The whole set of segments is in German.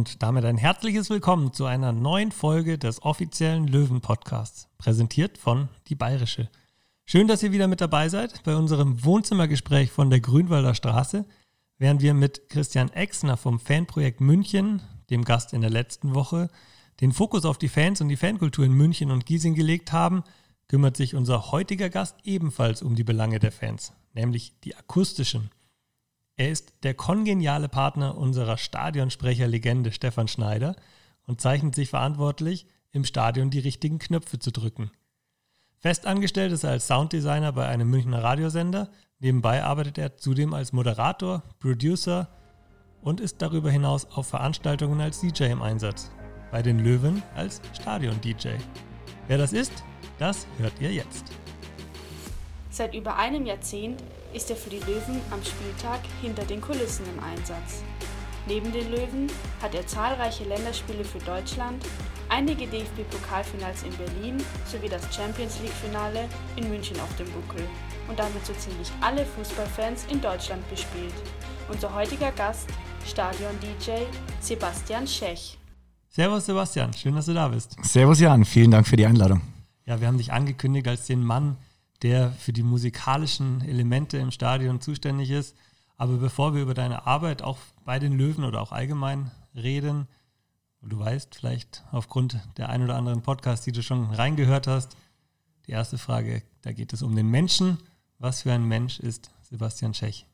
und damit ein herzliches Willkommen zu einer neuen Folge des offiziellen Löwen-Podcasts, präsentiert von Die Bayerische. Schön, dass ihr wieder mit dabei seid bei unserem Wohnzimmergespräch von der Grünwalder Straße, während wir mit Christian Exner vom Fanprojekt München, dem Gast in der letzten Woche, den Fokus auf die Fans und die Fankultur in München und Giesing gelegt haben, kümmert sich unser heutiger Gast ebenfalls um die Belange der Fans, nämlich die akustischen. Er ist der kongeniale Partner unserer Stadionsprecherlegende Stefan Schneider und zeichnet sich verantwortlich, im Stadion die richtigen Knöpfe zu drücken. Festangestellt ist er als Sounddesigner bei einem Münchner Radiosender. Nebenbei arbeitet er zudem als Moderator, Producer und ist darüber hinaus auf Veranstaltungen als DJ im Einsatz. Bei den Löwen als Stadion-DJ. Wer das ist, das hört ihr jetzt. Seit über einem Jahrzehnt ist er für die Löwen am Spieltag hinter den Kulissen im Einsatz. Neben den Löwen hat er zahlreiche Länderspiele für Deutschland, einige DFB-Pokalfinals in Berlin sowie das Champions League-Finale in München auf dem Buckel und damit so ziemlich alle Fußballfans in Deutschland bespielt. Unser heutiger Gast, Stadion-DJ Sebastian Schech. Servus Sebastian, schön, dass du da bist. Servus Jan, vielen Dank für die Einladung. Ja, wir haben dich angekündigt als den Mann, der für die musikalischen Elemente im Stadion zuständig ist. Aber bevor wir über deine Arbeit auch bei den Löwen oder auch allgemein reden, du weißt vielleicht aufgrund der ein oder anderen Podcasts, die du schon reingehört hast, die erste Frage, da geht es um den Menschen. Was für ein Mensch ist Sebastian Schech?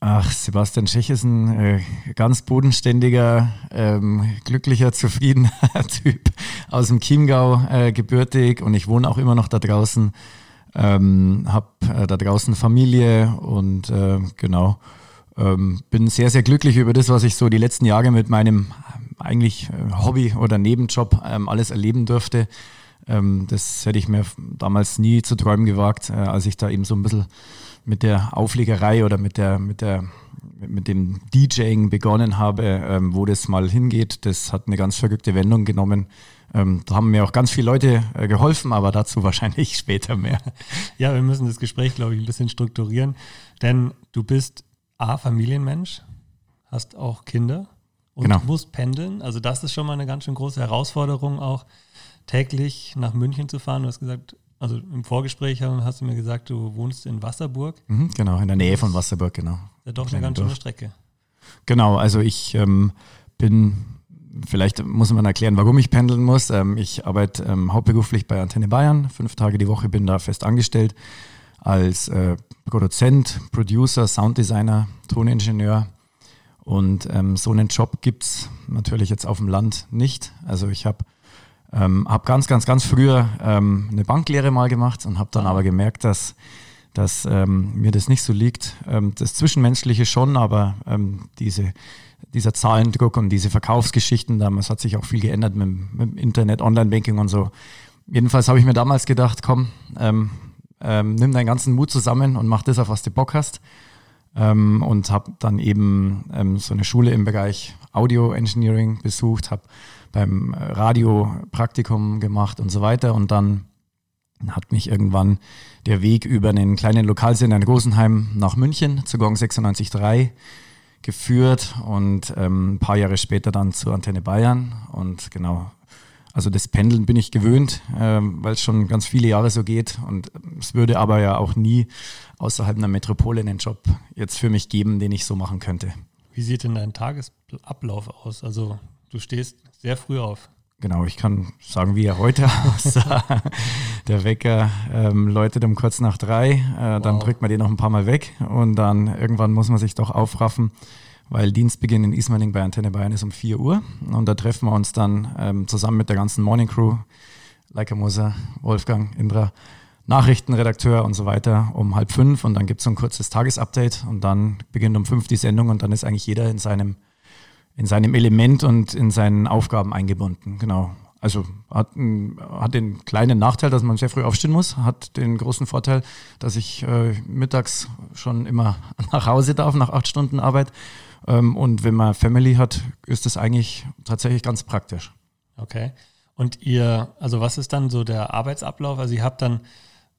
Ach, Sebastian Schech ist ein äh, ganz bodenständiger, ähm, glücklicher, zufriedener Typ aus dem Chiemgau äh, gebürtig und ich wohne auch immer noch da draußen. Ähm, habe äh, da draußen Familie und äh, genau, ähm, bin sehr, sehr glücklich über das, was ich so die letzten Jahre mit meinem äh, eigentlich äh, Hobby oder Nebenjob ähm, alles erleben durfte. Ähm, das hätte ich mir damals nie zu träumen gewagt, äh, als ich da eben so ein bisschen mit der Auflegerei oder mit der, mit der mit dem DJing begonnen habe, ähm, wo das mal hingeht. Das hat eine ganz verrückte Wendung genommen. Ähm, da haben mir auch ganz viele Leute äh, geholfen, aber dazu wahrscheinlich später mehr. Ja, wir müssen das Gespräch, glaube ich, ein bisschen strukturieren, denn du bist A, Familienmensch, hast auch Kinder und genau. musst pendeln. Also das ist schon mal eine ganz schön große Herausforderung, auch täglich nach München zu fahren. Du hast gesagt, also im Vorgespräch hast du mir gesagt, du wohnst in Wasserburg. Mhm, genau, in der Nähe von Wasserburg, genau. Ja, doch eine ganz schöne Strecke. Genau, also ich ähm, bin vielleicht muss man erklären, warum ich pendeln muss. Ähm, ich arbeite ähm, hauptberuflich bei Antenne Bayern, fünf Tage die Woche bin da fest angestellt als äh, Produzent, Producer, Sounddesigner, Toningenieur. Und ähm, so einen Job gibt es natürlich jetzt auf dem Land nicht. Also ich habe hab ganz, ganz, ganz früher eine Banklehre mal gemacht und habe dann aber gemerkt, dass, dass ähm, mir das nicht so liegt. Ähm, das Zwischenmenschliche schon, aber ähm, diese dieser Zahlendruck und diese Verkaufsgeschichten, damals hat sich auch viel geändert mit, mit Internet, Online-Banking und so. Jedenfalls habe ich mir damals gedacht, komm, ähm, ähm, nimm deinen ganzen Mut zusammen und mach das, auf was du Bock hast. Ähm, und habe dann eben ähm, so eine Schule im Bereich Audio Engineering besucht, habe beim Radio Praktikum gemacht und so weiter. Und dann hat mich irgendwann der Weg über einen kleinen Lokalsender in Rosenheim nach München zu Gong 96.3 geführt und ähm, ein paar Jahre später dann zur Antenne Bayern. Und genau, also das Pendeln bin ich gewöhnt, ähm, weil es schon ganz viele Jahre so geht. Und es würde aber ja auch nie außerhalb einer Metropole einen Job jetzt für mich geben, den ich so machen könnte. Wie sieht denn dein Tagesablauf aus? Also du stehst sehr früh auf. Genau, ich kann sagen, wie er heute aussah. Der Wecker ähm, läutet um kurz nach drei, äh, wow. dann drückt man den noch ein paar Mal weg und dann irgendwann muss man sich doch aufraffen, weil Dienstbeginn in Ismaning bei Antenne Bayern ist um 4 Uhr und da treffen wir uns dann ähm, zusammen mit der ganzen Morning Crew, Leica Moser, Wolfgang, Indra, Nachrichtenredakteur und so weiter um halb fünf und dann gibt es so ein kurzes Tagesupdate und dann beginnt um fünf die Sendung und dann ist eigentlich jeder in seinem in seinem Element und in seinen Aufgaben eingebunden. Genau. Also hat, hat den kleinen Nachteil, dass man sehr früh aufstehen muss, hat den großen Vorteil, dass ich äh, mittags schon immer nach Hause darf, nach acht Stunden Arbeit. Ähm, und wenn man Family hat, ist das eigentlich tatsächlich ganz praktisch. Okay. Und ihr, also was ist dann so der Arbeitsablauf? Also ihr habt dann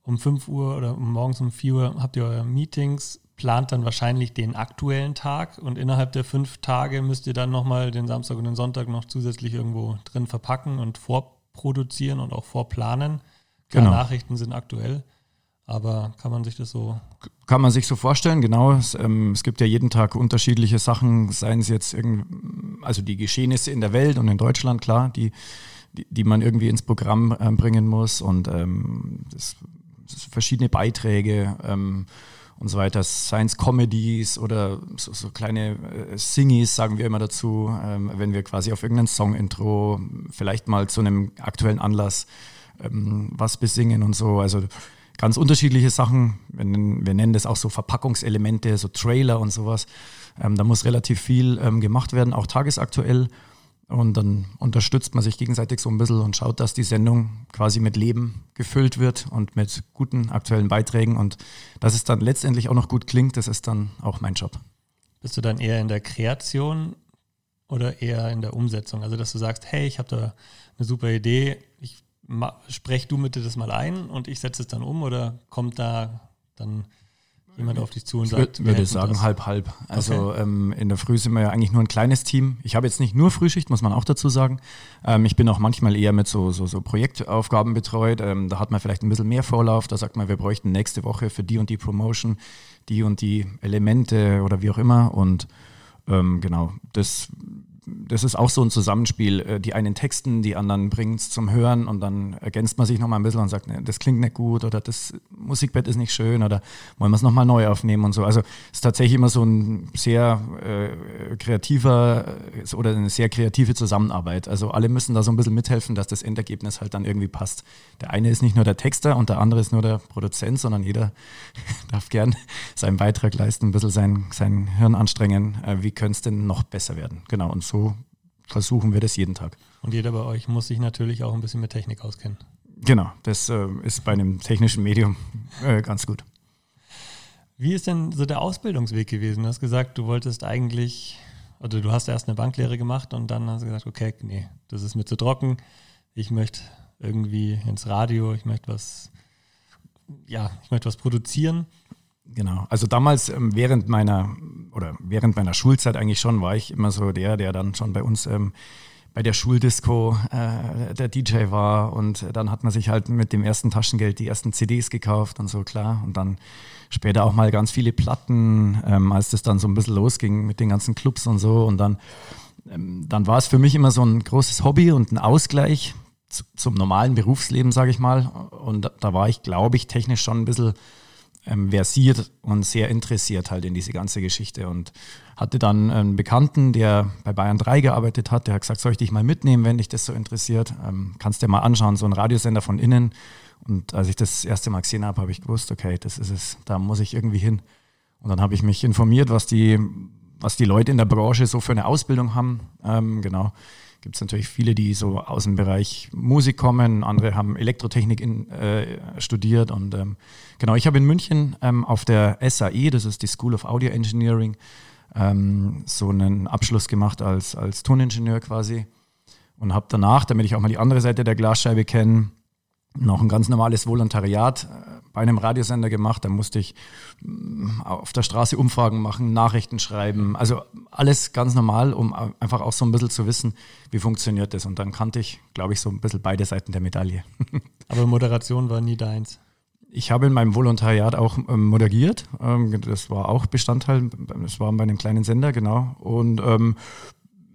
um 5 Uhr oder morgens um 4 Uhr habt ihr eure Meetings, plant dann wahrscheinlich den aktuellen Tag und innerhalb der fünf Tage müsst ihr dann nochmal den Samstag und den Sonntag noch zusätzlich irgendwo drin verpacken und vorproduzieren und auch vorplanen. Klar, genau. Nachrichten sind aktuell, aber kann man sich das so. Kann man sich so vorstellen, genau. Es, ähm, es gibt ja jeden Tag unterschiedliche Sachen, seien es jetzt irgendwie, also die Geschehnisse in der Welt und in Deutschland, klar, die, die, die man irgendwie ins Programm äh, bringen muss und ähm, das, das verschiedene Beiträge. Ähm, und so weiter, Science-Comedies oder so, so kleine äh, Singies, sagen wir immer dazu, ähm, wenn wir quasi auf irgendein Song-Intro vielleicht mal zu einem aktuellen Anlass ähm, was besingen und so. Also ganz unterschiedliche Sachen. Wir nennen, wir nennen das auch so Verpackungselemente, so Trailer und sowas. Ähm, da muss relativ viel ähm, gemacht werden, auch tagesaktuell. Und dann unterstützt man sich gegenseitig so ein bisschen und schaut, dass die Sendung quasi mit Leben gefüllt wird und mit guten aktuellen Beiträgen. Und dass es dann letztendlich auch noch gut klingt, das ist dann auch mein Job. Bist du dann eher in der Kreation oder eher in der Umsetzung? Also, dass du sagst, hey, ich habe da eine super Idee, ich sprech du bitte das mal ein und ich setze es dann um oder kommt da dann jemand auf dich zu und sagt, ich würde sagen das. halb halb. Also okay. ähm, in der Früh sind wir ja eigentlich nur ein kleines Team. Ich habe jetzt nicht nur Frühschicht, muss man auch dazu sagen. Ähm, ich bin auch manchmal eher mit so, so, so Projektaufgaben betreut. Ähm, da hat man vielleicht ein bisschen mehr Vorlauf. Da sagt man, wir bräuchten nächste Woche für die und die Promotion die und die Elemente oder wie auch immer. Und ähm, genau, das das ist auch so ein Zusammenspiel. Äh, die einen texten, die anderen bringen es zum Hören und dann ergänzt man sich nochmal ein bisschen und sagt, nee, das klingt nicht gut oder das Musikbett ist nicht schön oder wollen wir es nochmal neu aufnehmen und so. Also es ist tatsächlich immer so ein sehr äh, kreativer äh, oder eine sehr kreative Zusammenarbeit. Also alle müssen da so ein bisschen mithelfen, dass das Endergebnis halt dann irgendwie passt. Der eine ist nicht nur der Texter und der andere ist nur der Produzent, sondern jeder darf gern seinen Beitrag leisten, ein bisschen sein, sein Hirn anstrengen. Äh, wie könnte es denn noch besser werden? Genau. Und so versuchen wir das jeden Tag. Und jeder bei euch muss sich natürlich auch ein bisschen mit Technik auskennen. Genau, das äh, ist bei einem technischen Medium äh, ganz gut. Wie ist denn so der Ausbildungsweg gewesen? Du hast gesagt, du wolltest eigentlich, oder du hast erst eine Banklehre gemacht und dann hast du gesagt, okay, nee, das ist mir zu trocken. Ich möchte irgendwie ins Radio, ich möchte was, ja, ich möchte was produzieren. Genau. Also damals ähm, während meiner oder während meiner Schulzeit eigentlich schon war ich immer so der, der dann schon bei uns ähm, bei der Schuldisco äh, der DJ war. Und dann hat man sich halt mit dem ersten Taschengeld die ersten CDs gekauft und so klar. Und dann später auch mal ganz viele Platten, ähm, als das dann so ein bisschen losging mit den ganzen Clubs und so. Und dann ähm, dann war es für mich immer so ein großes Hobby und ein Ausgleich zu, zum normalen Berufsleben, sage ich mal. Und da, da war ich, glaube ich, technisch schon ein bisschen ähm, versiert und sehr interessiert halt in diese ganze Geschichte und hatte dann einen Bekannten, der bei Bayern 3 gearbeitet hat, der hat gesagt, soll ich dich mal mitnehmen, wenn dich das so interessiert? Ähm, kannst dir mal anschauen, so ein Radiosender von innen. Und als ich das erste Mal gesehen habe, habe ich gewusst, okay, das ist es, da muss ich irgendwie hin. Und dann habe ich mich informiert, was die, was die Leute in der Branche so für eine Ausbildung haben. Ähm, genau gibt es natürlich viele, die so aus dem Bereich Musik kommen, andere haben Elektrotechnik in, äh, studiert und ähm, genau, ich habe in München ähm, auf der SAE, das ist die School of Audio Engineering, ähm, so einen Abschluss gemacht als, als Toningenieur quasi und habe danach, damit ich auch mal die andere Seite der Glasscheibe kenne, noch ein ganz normales Volontariat äh, bei einem Radiosender gemacht. Da musste ich mm, auf der Straße Umfragen machen, Nachrichten schreiben. Also alles ganz normal, um einfach auch so ein bisschen zu wissen, wie funktioniert das. Und dann kannte ich, glaube ich, so ein bisschen beide Seiten der Medaille. Aber Moderation war nie deins. Ich habe in meinem Volontariat auch ähm, moderiert. Ähm, das war auch Bestandteil. Das war bei einem kleinen Sender, genau. Und ähm,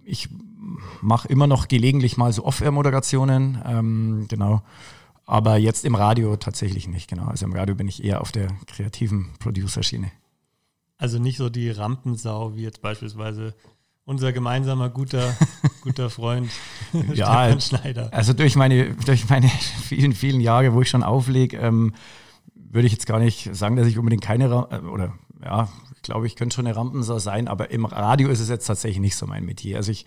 ich mache immer noch gelegentlich mal so Off-Air-Moderationen. Genau. Aber jetzt im Radio tatsächlich nicht, genau. Also im Radio bin ich eher auf der kreativen Producer-Schiene. Also nicht so die Rampensau, wie jetzt beispielsweise unser gemeinsamer guter, guter Freund ja, Schneider. Also durch meine, durch meine vielen, vielen Jahre, wo ich schon auflege, ähm, würde ich jetzt gar nicht sagen, dass ich unbedingt keine, äh, oder ja, ich glaube, ich könnte schon eine Rampensau sein, aber im Radio ist es jetzt tatsächlich nicht so mein Metier. Also ich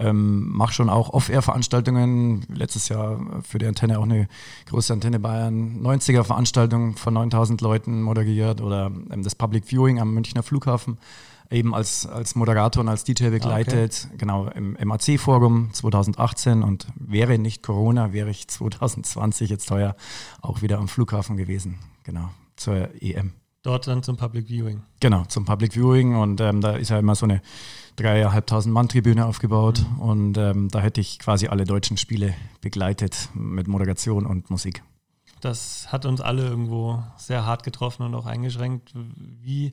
ähm, mache schon auch Off-Air-Veranstaltungen. Letztes Jahr für die Antenne auch eine große Antenne Bayern 90er-Veranstaltung von 9000 Leuten moderiert oder ähm, das Public Viewing am Münchner Flughafen eben als, als Moderator und als DJ begleitet. Okay. Genau, im MAC-Forum 2018 und wäre nicht Corona, wäre ich 2020 jetzt teuer auch wieder am Flughafen gewesen. Genau, zur EM. Dort dann zum Public Viewing. Genau, zum Public Viewing und ähm, da ist ja immer so eine dreieinhalbtausend Mann Tribüne aufgebaut mhm. und ähm, da hätte ich quasi alle deutschen Spiele begleitet mit Moderation und Musik. Das hat uns alle irgendwo sehr hart getroffen und auch eingeschränkt. Wie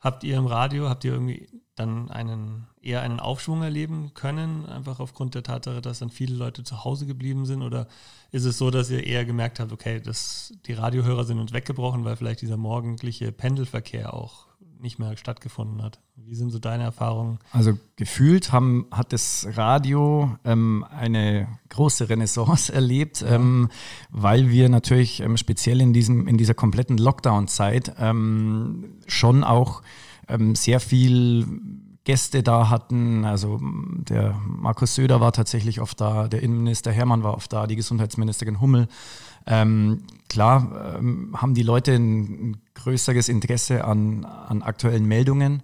habt ihr im Radio, habt ihr irgendwie dann einen eher einen Aufschwung erleben können, einfach aufgrund der Tatsache, dass dann viele Leute zu Hause geblieben sind? Oder ist es so, dass ihr eher gemerkt habt, okay, das, die Radiohörer sind uns weggebrochen, weil vielleicht dieser morgendliche Pendelverkehr auch nicht mehr stattgefunden hat? Wie sind so deine Erfahrungen? Also gefühlt haben, hat das Radio ähm, eine große Renaissance erlebt, ja. ähm, weil wir natürlich ähm, speziell in, diesem, in dieser kompletten Lockdown-Zeit ähm, schon auch ähm, sehr viel Gäste da hatten. Also der Markus Söder war tatsächlich oft da, der Innenminister Hermann war oft da, die Gesundheitsministerin Hummel. Ähm, klar ähm, haben die Leute ein, größeres Interesse an, an aktuellen Meldungen.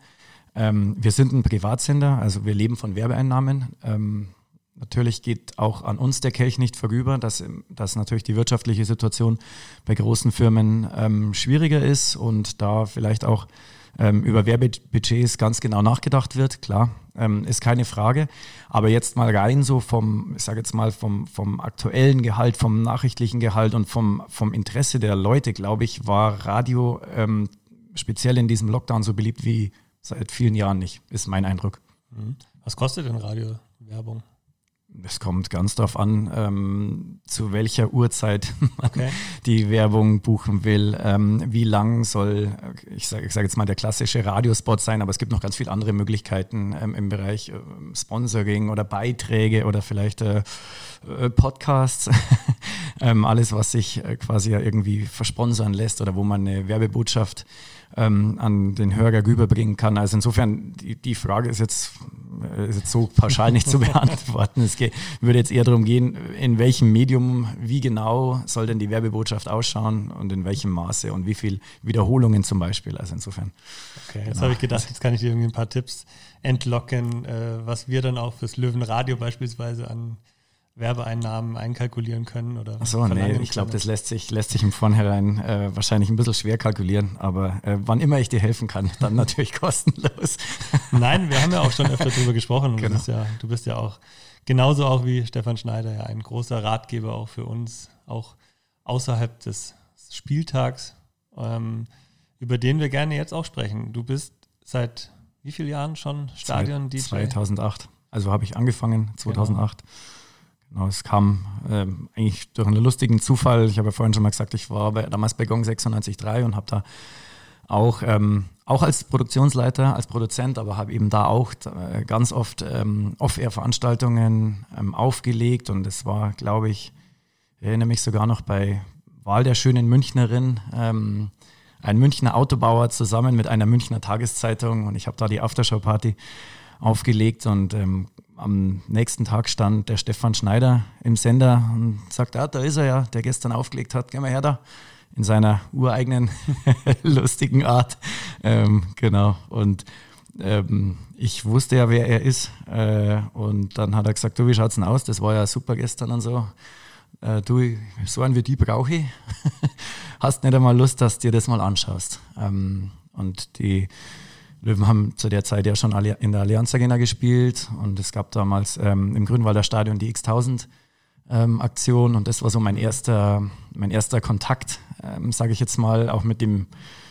Ähm, wir sind ein Privatsender, also wir leben von Werbeeinnahmen. Ähm, natürlich geht auch an uns der Kelch nicht vorüber, dass, dass natürlich die wirtschaftliche Situation bei großen Firmen ähm, schwieriger ist und da vielleicht auch ähm, über Werbebudgets ganz genau nachgedacht wird, klar, ähm, ist keine Frage. Aber jetzt mal rein so vom, ich sage jetzt mal, vom, vom aktuellen Gehalt, vom nachrichtlichen Gehalt und vom, vom Interesse der Leute, glaube ich, war Radio ähm, speziell in diesem Lockdown so beliebt wie seit vielen Jahren nicht, ist mein Eindruck. Mhm. Was kostet denn Radiowerbung? Es kommt ganz darauf an, ähm, zu welcher Uhrzeit man okay. die Werbung buchen will. Ähm, wie lang soll, ich sage sag jetzt mal, der klassische Radiospot sein, aber es gibt noch ganz viele andere Möglichkeiten ähm, im Bereich äh, Sponsoring oder Beiträge oder vielleicht äh, äh Podcasts. Ähm, alles, was sich äh, quasi ja irgendwie versponsern lässt oder wo man eine Werbebotschaft ähm, an den Hörer rüberbringen kann. Also insofern, die, die Frage ist jetzt, äh, ist jetzt so pauschal nicht zu beantworten. Es geht, würde jetzt eher darum gehen, in welchem Medium, wie genau soll denn die Werbebotschaft ausschauen und in welchem Maße und wie viel Wiederholungen zum Beispiel. Also insofern. Okay, jetzt genau. habe ich gedacht, jetzt kann ich dir irgendwie ein paar Tipps entlocken, äh, was wir dann auch fürs Löwenradio beispielsweise an Werbeeinnahmen einkalkulieren können? Oder Achso, nee, ich glaube, das lässt sich, lässt sich im Vornherein äh, wahrscheinlich ein bisschen schwer kalkulieren, aber äh, wann immer ich dir helfen kann, dann natürlich kostenlos. Nein, wir haben ja auch schon öfter darüber gesprochen. Genau. Ja, du bist ja auch genauso auch wie Stefan Schneider ja ein großer Ratgeber auch für uns, auch außerhalb des Spieltags, ähm, über den wir gerne jetzt auch sprechen. Du bist seit wie vielen Jahren schon Stadion-DJ? 2008. Also habe ich angefangen, 2008. Genau. Genau, es kam ähm, eigentlich durch einen lustigen Zufall. Ich habe ja vorhin schon mal gesagt, ich war bei, damals bei Gong 96.3 und habe da auch, ähm, auch als Produktionsleiter, als Produzent, aber habe eben da auch äh, ganz oft ähm, Off-Air-Veranstaltungen ähm, aufgelegt und es war, glaube ich, ich erinnere mich sogar noch bei Wahl der schönen Münchnerin, ähm, ein Münchner Autobauer zusammen mit einer Münchner Tageszeitung und ich habe da die Aftershow-Party aufgelegt und ähm, am nächsten Tag stand der Stefan Schneider im Sender und sagt, ah, da ist er ja, der gestern aufgelegt hat, geh mal her da, in seiner ureigenen, lustigen Art. Ähm, genau, und ähm, ich wusste ja, wer er ist. Äh, und dann hat er gesagt, du, wie schaut's denn aus? Das war ja super gestern und so. Äh, du, so einen wie die brauche ich. Hast nicht einmal Lust, dass du dir das mal anschaust. Ähm, und die Löwen haben zu der Zeit ja schon in der Allianz Arena gespielt und es gab damals ähm, im Grünwalder Stadion die X1000 ähm, Aktion und das war so mein erster, mein erster Kontakt, ähm, sage ich jetzt mal, auch mit dem,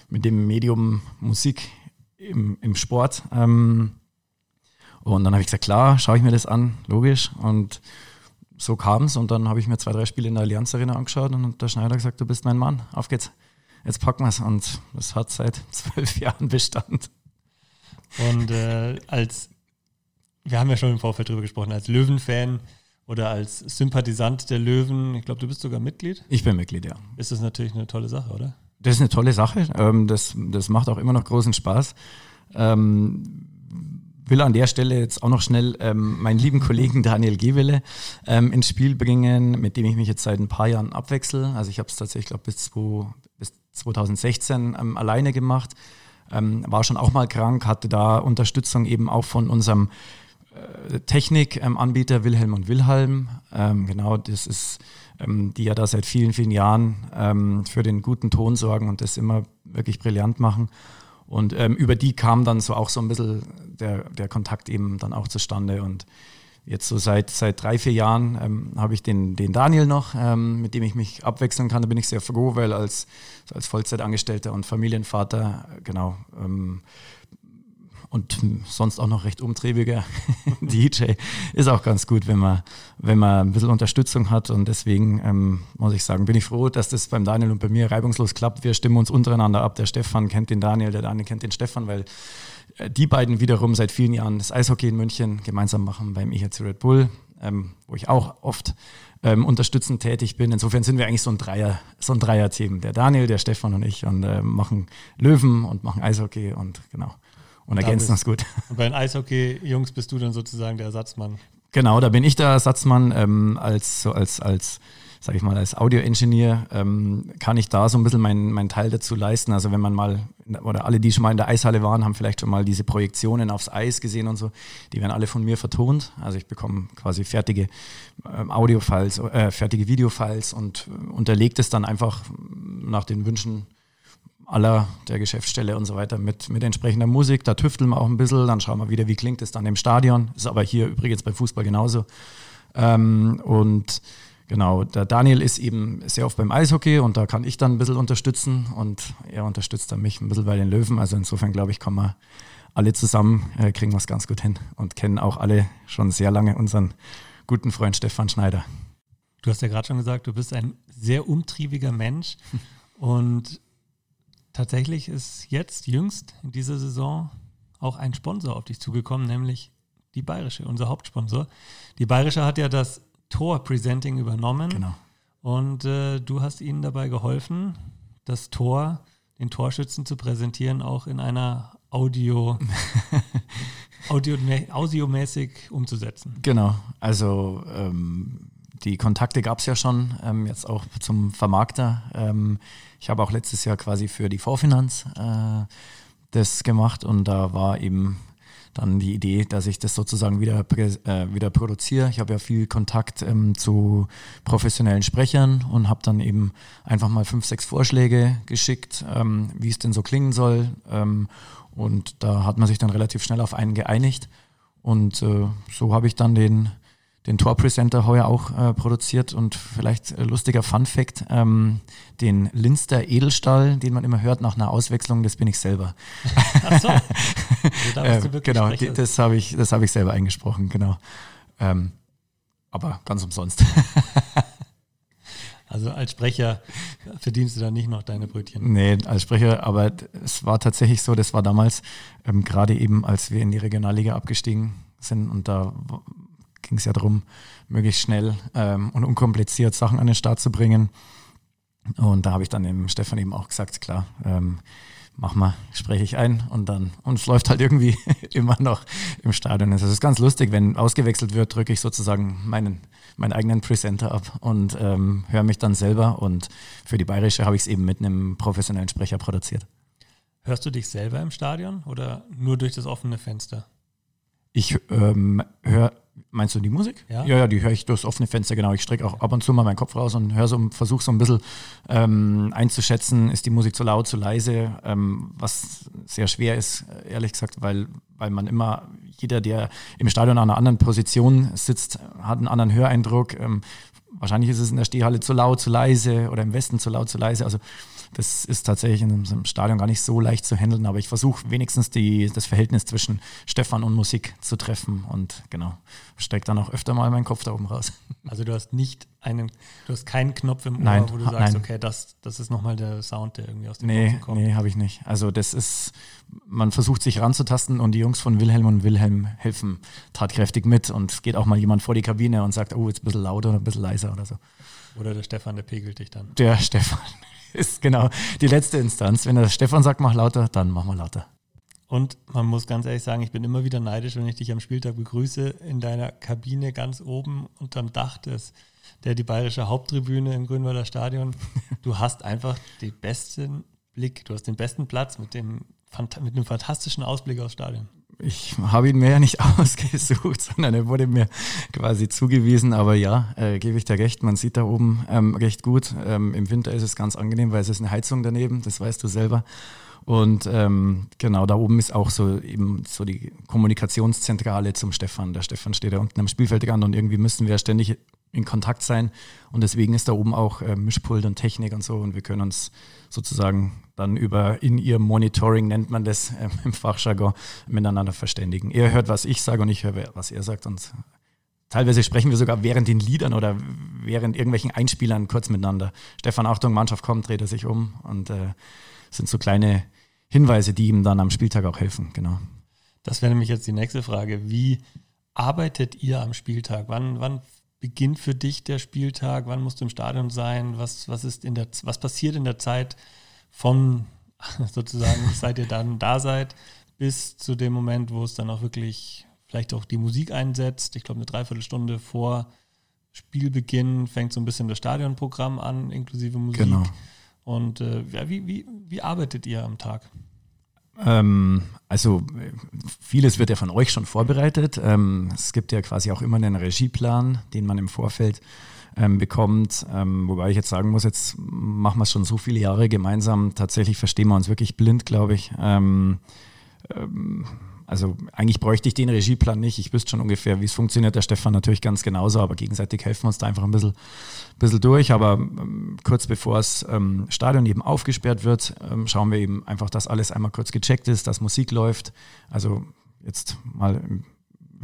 mit dem Medium Musik im, im Sport. Ähm, und dann habe ich gesagt, klar, schaue ich mir das an, logisch. Und so kam es und dann habe ich mir zwei, drei Spiele in der Allianz Arena angeschaut und der Schneider gesagt, du bist mein Mann, auf geht's. Jetzt packen wir es und das hat seit zwölf Jahren Bestand. Und äh, als, wir haben ja schon im Vorfeld drüber gesprochen, als Löwen-Fan oder als Sympathisant der Löwen, ich glaube, du bist sogar Mitglied. Ich bin Mitglied, ja. Ist das natürlich eine tolle Sache, oder? Das ist eine tolle Sache. Ähm, das, das macht auch immer noch großen Spaß. Ähm, will an der Stelle jetzt auch noch schnell ähm, meinen lieben Kollegen Daniel Gewelle ähm, ins Spiel bringen, mit dem ich mich jetzt seit ein paar Jahren abwechsel. Also ich habe es tatsächlich, glaube bis, bis 2016 ähm, alleine gemacht ähm, war schon auch mal krank, hatte da Unterstützung eben auch von unserem äh, Technikanbieter Wilhelm und Wilhelm. Ähm, genau, das ist ähm, die ja da seit vielen, vielen Jahren ähm, für den guten Ton sorgen und das immer wirklich brillant machen. Und ähm, über die kam dann so auch so ein bisschen der, der Kontakt eben dann auch zustande. Und jetzt so seit, seit drei, vier Jahren ähm, habe ich den, den Daniel noch, ähm, mit dem ich mich abwechseln kann. Da bin ich sehr froh, weil als, als Vollzeitangestellter und Familienvater, genau, ähm, und sonst auch noch recht umtriebiger DJ ist auch ganz gut, wenn man, wenn man ein bisschen Unterstützung hat. Und deswegen ähm, muss ich sagen, bin ich froh, dass das beim Daniel und bei mir reibungslos klappt. Wir stimmen uns untereinander ab. Der Stefan kennt den Daniel, der Daniel kennt den Stefan, weil die beiden wiederum seit vielen Jahren das Eishockey in München gemeinsam machen beim EHC Red Bull, ähm, wo ich auch oft ähm, unterstützend tätig bin. Insofern sind wir eigentlich so ein Dreier, so ein Dreier-Team. Der Daniel, der Stefan und ich und äh, machen Löwen und machen Eishockey und genau und ergänzen uns gut. Und bei den Eishockey-Jungs bist du dann sozusagen der Ersatzmann. Genau, da bin ich der Ersatzmann ähm, als, so als, als sage ich mal, als Audio-Engineer ähm, kann ich da so ein bisschen meinen mein Teil dazu leisten. Also wenn man mal, oder alle, die schon mal in der Eishalle waren, haben vielleicht schon mal diese Projektionen aufs Eis gesehen und so. Die werden alle von mir vertont. Also ich bekomme quasi fertige ähm, Audio-Files, äh, fertige Video-Files und äh, unterlege das dann einfach nach den Wünschen aller der Geschäftsstelle und so weiter mit, mit entsprechender Musik. Da tüfteln wir auch ein bisschen, dann schauen wir wieder, wie klingt es dann im Stadion. Ist aber hier übrigens bei Fußball genauso. Ähm, und genau, der Daniel ist eben sehr oft beim Eishockey und da kann ich dann ein bisschen unterstützen und er unterstützt dann mich ein bisschen bei den Löwen. Also insofern glaube ich, kommen wir alle zusammen, äh, kriegen wir es ganz gut hin und kennen auch alle schon sehr lange unseren guten Freund Stefan Schneider. Du hast ja gerade schon gesagt, du bist ein sehr umtriebiger Mensch und Tatsächlich ist jetzt jüngst in dieser Saison auch ein Sponsor auf dich zugekommen, nämlich die Bayerische, unser Hauptsponsor. Die Bayerische hat ja das Tor-Presenting übernommen. Genau. Und äh, du hast ihnen dabei geholfen, das Tor, den Torschützen zu präsentieren, auch in einer Audio, Audio audiomäßig umzusetzen. Genau. Also ähm, die Kontakte gab es ja schon, ähm, jetzt auch zum Vermarkter. Ähm, ich habe auch letztes Jahr quasi für die Vorfinanz äh, das gemacht und da war eben dann die Idee, dass ich das sozusagen wieder, äh, wieder produziere. Ich habe ja viel Kontakt ähm, zu professionellen Sprechern und habe dann eben einfach mal fünf, sechs Vorschläge geschickt, ähm, wie es denn so klingen soll. Ähm, und da hat man sich dann relativ schnell auf einen geeinigt. Und äh, so habe ich dann den den Tor-Presenter heuer auch äh, produziert und vielleicht äh, lustiger Fun-Fact, ähm, den Linster Edelstahl, den man immer hört nach einer Auswechslung, das bin ich selber. Ach so. Also äh, genau, die, das habe ich, hab ich selber eingesprochen, genau. Ähm, aber ganz umsonst. Also als Sprecher verdienst du da nicht noch deine Brötchen? Nee, als Sprecher, aber es war tatsächlich so, das war damals ähm, gerade eben, als wir in die Regionalliga abgestiegen sind und da ging es ja darum, möglichst schnell ähm, und unkompliziert Sachen an den Start zu bringen. Und da habe ich dann dem Stefan eben auch gesagt, klar, ähm, mach mal, spreche ich ein und dann, und es läuft halt irgendwie immer noch im Stadion. Also es ist ganz lustig, wenn ausgewechselt wird, drücke ich sozusagen meinen, meinen eigenen Presenter ab und ähm, höre mich dann selber und für die Bayerische habe ich es eben mit einem professionellen Sprecher produziert. Hörst du dich selber im Stadion oder nur durch das offene Fenster? Ich ähm, höre Meinst du die Musik? Ja, ja, ja die höre ich durchs offene Fenster, genau. Ich strecke auch ab und zu mal meinen Kopf raus und höre so, versuche so ein bisschen ähm, einzuschätzen, ist die Musik zu laut, zu leise, ähm, was sehr schwer ist, ehrlich gesagt, weil, weil man immer, jeder, der im Stadion an einer anderen Position sitzt, hat einen anderen Höreindruck. Ähm, wahrscheinlich ist es in der Stehhalle zu laut, zu leise oder im Westen zu laut, zu leise. Also das ist tatsächlich in einem Stadion gar nicht so leicht zu handeln, aber ich versuche wenigstens die, das Verhältnis zwischen Stefan und Musik zu treffen und genau, steckt dann auch öfter mal meinen Kopf da oben raus. Also du hast nicht einen, du hast keinen Knopf im Ohr, nein, wo du sagst, nein. okay, das, das ist nochmal der Sound, der irgendwie aus dem nee, kommt. Nee, habe ich nicht. Also das ist, man versucht sich ranzutasten und die Jungs von Wilhelm und Wilhelm helfen tatkräftig mit und es geht auch mal jemand vor die Kabine und sagt, oh, jetzt ein bisschen lauter oder ein bisschen leiser oder so. Oder der Stefan, der pegelt dich dann. Der Stefan ist genau die letzte Instanz. Wenn der Stefan sagt, mach lauter, dann mach mal lauter. Und man muss ganz ehrlich sagen, ich bin immer wieder neidisch, wenn ich dich am Spieltag begrüße in deiner Kabine ganz oben unterm Dach des, der die bayerische Haupttribüne im Grünwalder Stadion. Du hast einfach den besten Blick, du hast den besten Platz mit dem mit einem fantastischen Ausblick aufs Stadion. Ich habe ihn mir ja nicht ausgesucht, sondern er wurde mir quasi zugewiesen. Aber ja, äh, gebe ich dir recht, man sieht da oben ähm, recht gut. Ähm, Im Winter ist es ganz angenehm, weil es ist eine Heizung daneben, das weißt du selber. Und ähm, genau, da oben ist auch so eben so die Kommunikationszentrale zum Stefan. Der Stefan steht da unten am Spielfeld an und irgendwie müssen wir ständig in Kontakt sein. Und deswegen ist da oben auch äh, Mischpult und Technik und so. Und wir können uns sozusagen dann über in ihr Monitoring, nennt man das äh, im Fachjargon, miteinander verständigen. Er hört, was ich sage und ich höre, was er sagt. Und teilweise sprechen wir sogar während den Liedern oder während irgendwelchen Einspielern kurz miteinander. Stefan, Achtung, Mannschaft kommt, dreht er sich um. Und äh, sind so kleine Hinweise, die ihm dann am Spieltag auch helfen, genau. Das wäre nämlich jetzt die nächste Frage. Wie arbeitet ihr am Spieltag? Wann, wann beginnt für dich der Spieltag? Wann musst du im Stadion sein? Was, was, ist in der, was passiert in der Zeit von sozusagen, seit ihr dann da seid, bis zu dem Moment, wo es dann auch wirklich vielleicht auch die Musik einsetzt? Ich glaube, eine Dreiviertelstunde vor Spielbeginn fängt so ein bisschen das Stadionprogramm an, inklusive Musik. Genau. Und äh, wie, wie, wie arbeitet ihr am Tag? Ähm, also vieles wird ja von euch schon vorbereitet. Ähm, es gibt ja quasi auch immer einen Regieplan, den man im Vorfeld ähm, bekommt. Ähm, wobei ich jetzt sagen muss, jetzt machen wir es schon so viele Jahre gemeinsam. Tatsächlich verstehen wir uns wirklich blind, glaube ich. Ähm, ähm, also eigentlich bräuchte ich den Regieplan nicht. Ich wüsste schon ungefähr, wie es funktioniert. Der Stefan natürlich ganz genauso, aber gegenseitig helfen wir uns da einfach ein bisschen, bisschen durch. Aber ähm, kurz bevor das ähm, Stadion eben aufgesperrt wird, ähm, schauen wir eben einfach, dass alles einmal kurz gecheckt ist, dass Musik läuft. Also jetzt mal,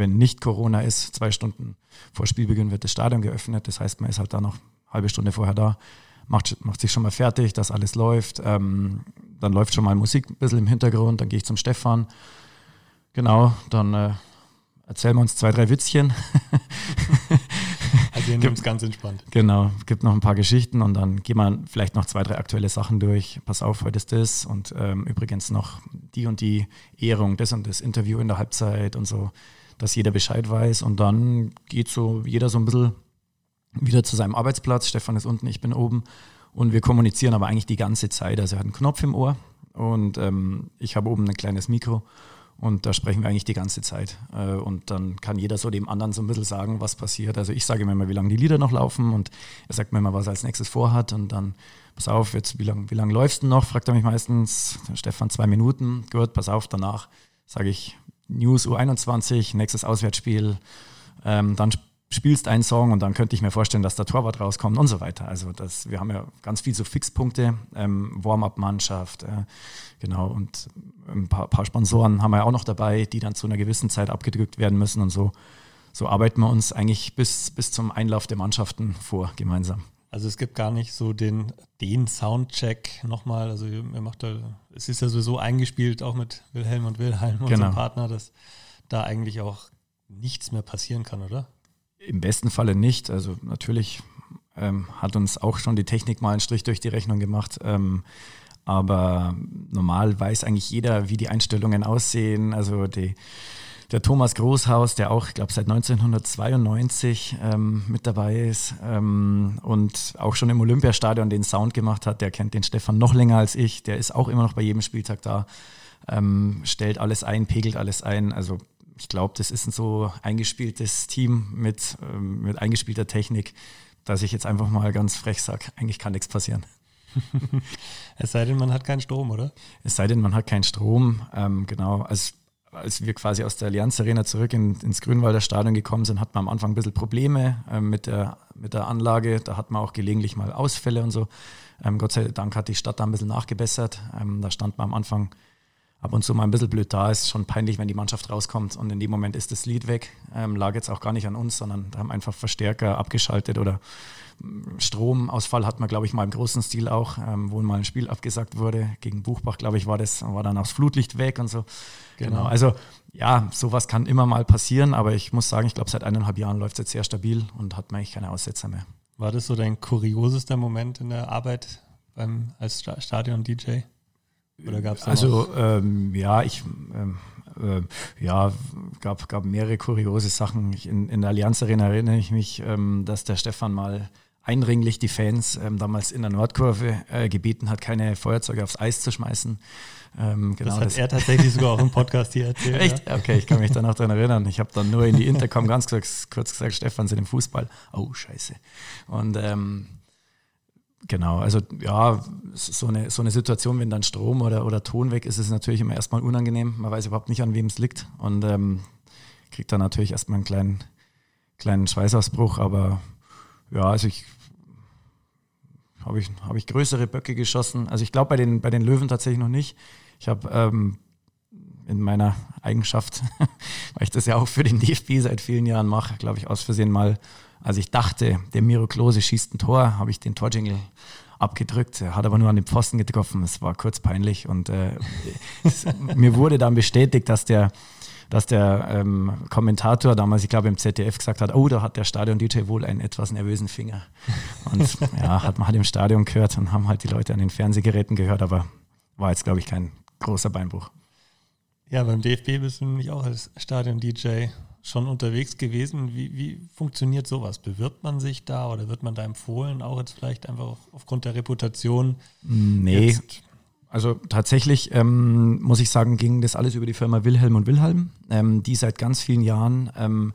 wenn nicht Corona ist, zwei Stunden vor Spielbeginn wird das Stadion geöffnet. Das heißt, man ist halt da noch eine halbe Stunde vorher da, macht, macht sich schon mal fertig, dass alles läuft. Ähm, dann läuft schon mal Musik ein bisschen im Hintergrund, dann gehe ich zum Stefan Genau, dann äh, erzählen wir uns zwei, drei Witzchen. also nehmt es ganz entspannt. Genau, gibt noch ein paar Geschichten und dann gehen wir vielleicht noch zwei, drei aktuelle Sachen durch. Pass auf, heute ist das und ähm, übrigens noch die und die Ehrung, das und das Interview in der Halbzeit und so, dass jeder Bescheid weiß und dann geht so jeder so ein bisschen wieder zu seinem Arbeitsplatz. Stefan ist unten, ich bin oben und wir kommunizieren aber eigentlich die ganze Zeit. Also er hat einen Knopf im Ohr und ähm, ich habe oben ein kleines Mikro und da sprechen wir eigentlich die ganze Zeit. Äh, und dann kann jeder so dem anderen so ein bisschen sagen, was passiert. Also ich sage mir immer, wie lange die Lieder noch laufen und er sagt mir immer, was er als nächstes vorhat. Und dann, pass auf, jetzt, wie lange wie lang läufst du noch? Fragt er mich meistens, Stefan, zwei Minuten. Gut, pass auf, danach sage ich News U21, nächstes Auswärtsspiel. Ähm, dann spielst einen Song und dann könnte ich mir vorstellen, dass der Torwart rauskommt und so weiter. Also das, wir haben ja ganz viel so Fixpunkte, ähm, Warm-up-Mannschaft, äh, genau, und ein paar, paar, Sponsoren haben wir ja auch noch dabei, die dann zu einer gewissen Zeit abgedrückt werden müssen und so. So arbeiten wir uns eigentlich bis, bis zum Einlauf der Mannschaften vor, gemeinsam. Also es gibt gar nicht so den, den Soundcheck nochmal. Also ihr macht da, es ist ja sowieso eingespielt, auch mit Wilhelm und Wilhelm, genau. unserem Partner, dass da eigentlich auch nichts mehr passieren kann, oder? Im besten Falle nicht. Also natürlich ähm, hat uns auch schon die Technik mal einen Strich durch die Rechnung gemacht. Ähm, aber normal weiß eigentlich jeder, wie die Einstellungen aussehen. Also die, der Thomas Großhaus, der auch, ich glaube, seit 1992 ähm, mit dabei ist ähm, und auch schon im Olympiastadion den Sound gemacht hat, der kennt den Stefan noch länger als ich. Der ist auch immer noch bei jedem Spieltag da, ähm, stellt alles ein, pegelt alles ein. Also ich glaube, das ist ein so eingespieltes Team mit, ähm, mit eingespielter Technik, dass ich jetzt einfach mal ganz frech sage, eigentlich kann nichts passieren. es sei denn, man hat keinen Strom, oder? Es sei denn, man hat keinen Strom. Ähm, genau, als, als wir quasi aus der Allianz Arena zurück in, ins Grünwalder Stadion gekommen sind, hat man am Anfang ein bisschen Probleme ähm, mit, der, mit der Anlage. Da hat man auch gelegentlich mal Ausfälle und so. Ähm, Gott sei Dank hat die Stadt da ein bisschen nachgebessert. Ähm, da stand man am Anfang ab und zu mal ein bisschen blöd da. Ist schon peinlich, wenn die Mannschaft rauskommt und in dem Moment ist das Lied weg. Ähm, lag jetzt auch gar nicht an uns, sondern da haben einfach Verstärker abgeschaltet oder Stromausfall hat man, glaube ich, mal im großen Stil auch, ähm, wo mal ein Spiel abgesagt wurde. Gegen Buchbach, glaube ich, war das, war dann aufs Flutlicht weg und so. Genau. genau. Also ja, sowas kann immer mal passieren, aber ich muss sagen, ich glaube, seit eineinhalb Jahren läuft es jetzt sehr stabil und hat man eigentlich keine Aussetzer mehr. War das so dein kuriosester Moment in der Arbeit beim, als Stadion-DJ? Oder gab es Also ähm, ja, ich ähm, äh, ja, gab, gab mehrere kuriose Sachen. Ich, in, in der Allianz Arena erinnere ich mich, ähm, dass der Stefan mal eindringlich die Fans ähm, damals in der Nordkurve äh, gebeten hat, keine Feuerzeuge aufs Eis zu schmeißen. Ähm, genau das hat das. er tatsächlich sogar auch im Podcast hier erzählt. Echt? Ja? Okay, ich kann mich da noch daran erinnern. Ich habe dann nur in die Intercom ganz kurz, kurz gesagt, Stefan sind im Fußball. Oh, scheiße. Und ähm, genau, also ja, so eine, so eine Situation, wenn dann Strom oder, oder Ton weg ist, ist natürlich immer erstmal unangenehm. Man weiß überhaupt nicht, an wem es liegt. Und ähm, kriegt dann natürlich erstmal einen kleinen, kleinen Schweißausbruch. Aber ja, also ich habe ich, hab ich größere Böcke geschossen. Also ich glaube bei den, bei den Löwen tatsächlich noch nicht. Ich habe ähm, in meiner Eigenschaft, weil ich das ja auch für den DFB seit vielen Jahren mache, glaube ich, aus Versehen mal, als ich dachte, der Miro Klose schießt ein Tor, habe ich den Torjingle abgedrückt. Hat aber nur an den Pfosten getroffen. Es war kurz peinlich und äh, es, mir wurde dann bestätigt, dass der dass der ähm, Kommentator damals, ich glaube im ZDF, gesagt hat, oh, da hat der Stadion-DJ wohl einen etwas nervösen Finger. Und ja, hat man halt im Stadion gehört und haben halt die Leute an den Fernsehgeräten gehört, aber war jetzt, glaube ich, kein großer Beinbruch. Ja, beim DFB bist du nämlich auch als Stadion-DJ schon unterwegs gewesen. Wie, wie, funktioniert sowas? Bewirbt man sich da oder wird man da empfohlen, auch jetzt vielleicht einfach aufgrund der Reputation? Nee, jetzt also tatsächlich ähm, muss ich sagen, ging das alles über die Firma Wilhelm und Wilhelm, ähm, die seit ganz vielen Jahren ähm,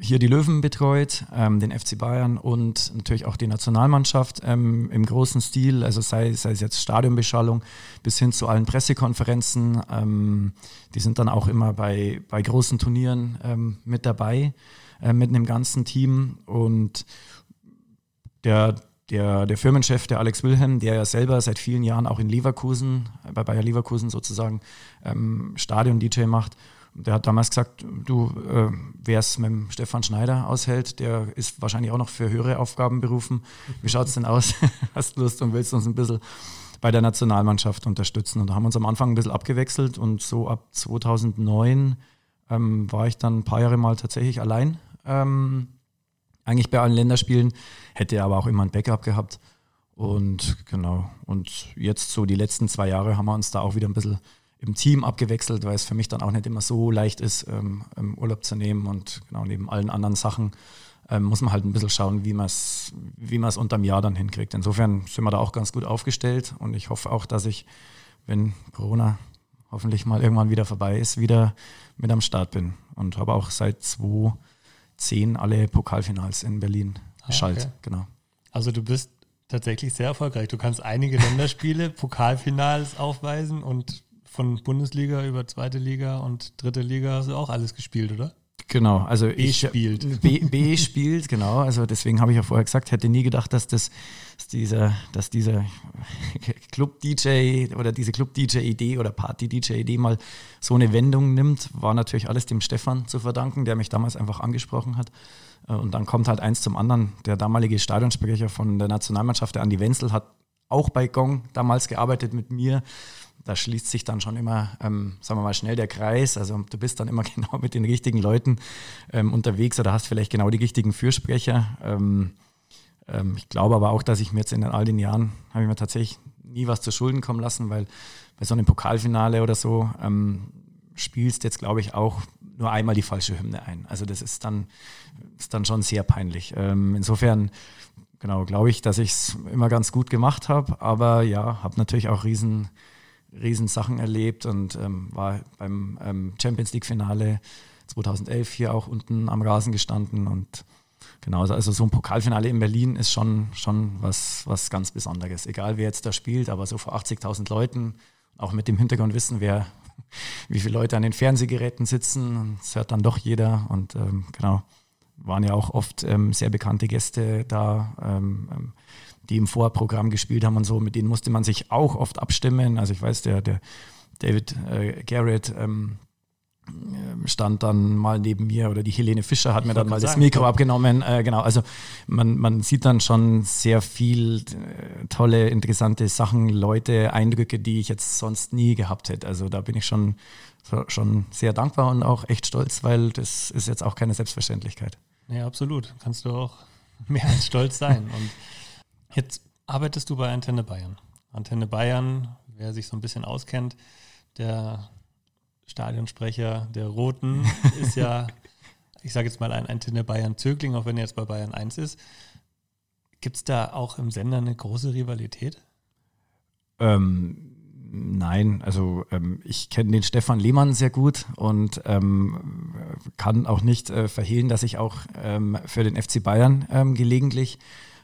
hier die Löwen betreut, ähm, den FC Bayern und natürlich auch die Nationalmannschaft ähm, im großen Stil, also sei, sei, es jetzt Stadionbeschallung bis hin zu allen Pressekonferenzen. Ähm, die sind dann auch immer bei, bei großen Turnieren mit dabei, äh, mit einem ganzen Team und der der, der Firmenchef, der Alex Wilhelm, der ja selber seit vielen Jahren auch in Leverkusen, bei Bayer Leverkusen sozusagen, ähm, Stadion-DJ macht, der hat damals gesagt, du, äh, wer es mit dem Stefan Schneider aushält, der ist wahrscheinlich auch noch für höhere Aufgaben berufen. Wie schaut es denn aus? Hast Lust und willst uns ein bisschen bei der Nationalmannschaft unterstützen? Und da haben wir uns am Anfang ein bisschen abgewechselt und so ab 2009 ähm, war ich dann ein paar Jahre mal tatsächlich allein ähm, eigentlich bei allen Länderspielen, hätte aber auch immer ein Backup gehabt. Und genau, und jetzt so die letzten zwei Jahre haben wir uns da auch wieder ein bisschen im Team abgewechselt, weil es für mich dann auch nicht immer so leicht ist, ähm, Urlaub zu nehmen. Und genau neben allen anderen Sachen ähm, muss man halt ein bisschen schauen, wie man es wie man's unterm Jahr dann hinkriegt. Insofern sind wir da auch ganz gut aufgestellt und ich hoffe auch, dass ich, wenn Corona hoffentlich mal irgendwann wieder vorbei ist, wieder mit am Start bin. Und habe auch seit zwei zehn alle Pokalfinals in Berlin ah, schalt. Okay. Genau. Also du bist tatsächlich sehr erfolgreich. Du kannst einige Länderspiele, Pokalfinals aufweisen und von Bundesliga über zweite Liga und dritte Liga hast du auch alles gespielt, oder? Genau, also B ich spielt. B, B spielt, genau. Also deswegen habe ich ja vorher gesagt, hätte nie gedacht, dass das, dass dieser, dass dieser Club-DJ oder diese Club-DJ-Idee oder Party-DJ-Idee mal so eine Wendung nimmt, war natürlich alles dem Stefan zu verdanken, der mich damals einfach angesprochen hat. Äh, und dann kommt halt eins zum anderen. Der damalige Stadionsprecher von der Nationalmannschaft, der Andi Wenzel, hat auch bei Gong damals gearbeitet mit mir da schließt sich dann schon immer, ähm, sagen wir mal, schnell der Kreis. Also du bist dann immer genau mit den richtigen Leuten ähm, unterwegs oder hast vielleicht genau die richtigen Fürsprecher. Ähm, ähm ich glaube aber auch, dass ich mir jetzt in all den Jahren, habe ich mir tatsächlich nie was zu Schulden kommen lassen, weil bei so einem Pokalfinale oder so ähm, spielst jetzt, glaube ich, auch nur einmal die falsche Hymne ein. Also das ist dann, ist dann schon sehr peinlich. Ähm, insofern genau, glaube ich, dass ich es immer ganz gut gemacht habe. Aber ja, habe natürlich auch riesen Riesensachen erlebt und ähm, war beim ähm, Champions League-Finale 2011 hier auch unten am Rasen gestanden und genauso. Also so ein Pokalfinale in Berlin ist schon, schon was, was ganz Besonderes. Egal wer jetzt da spielt, aber so vor 80.000 Leuten, auch mit dem Hintergrund wissen, wer, wie viele Leute an den Fernsehgeräten sitzen. Das hört dann doch jeder und ähm, genau, waren ja auch oft ähm, sehr bekannte Gäste da. Die im Vorprogramm gespielt haben und so, mit denen musste man sich auch oft abstimmen. Also ich weiß, der, der David äh, Garrett ähm, ähm stand dann mal neben mir oder die Helene Fischer hat ich mir dann mal das Mikro abgenommen. Äh, genau, also man, man sieht dann schon sehr viel äh, tolle, interessante Sachen, Leute, Eindrücke, die ich jetzt sonst nie gehabt hätte. Also da bin ich schon, schon sehr dankbar und auch echt stolz, weil das ist jetzt auch keine Selbstverständlichkeit. Ja, absolut. Kannst du auch mehr als stolz sein. Und Jetzt arbeitest du bei Antenne Bayern. Antenne Bayern, wer sich so ein bisschen auskennt, der Stadionsprecher der Roten ist ja, ich sage jetzt mal ein Antenne Bayern Zögling, auch wenn er jetzt bei Bayern 1 ist. Gibt es da auch im Sender eine große Rivalität? Ähm, Nein, also ähm, ich kenne den Stefan Lehmann sehr gut und ähm, kann auch nicht äh, verhehlen, dass ich auch ähm, für den FC Bayern ähm, gelegentlich